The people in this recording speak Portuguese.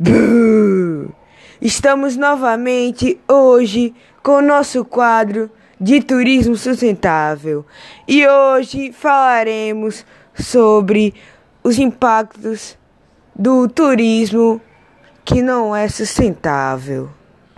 Buh! Estamos novamente hoje com o nosso quadro de turismo sustentável e hoje falaremos sobre os impactos do turismo que não é sustentável.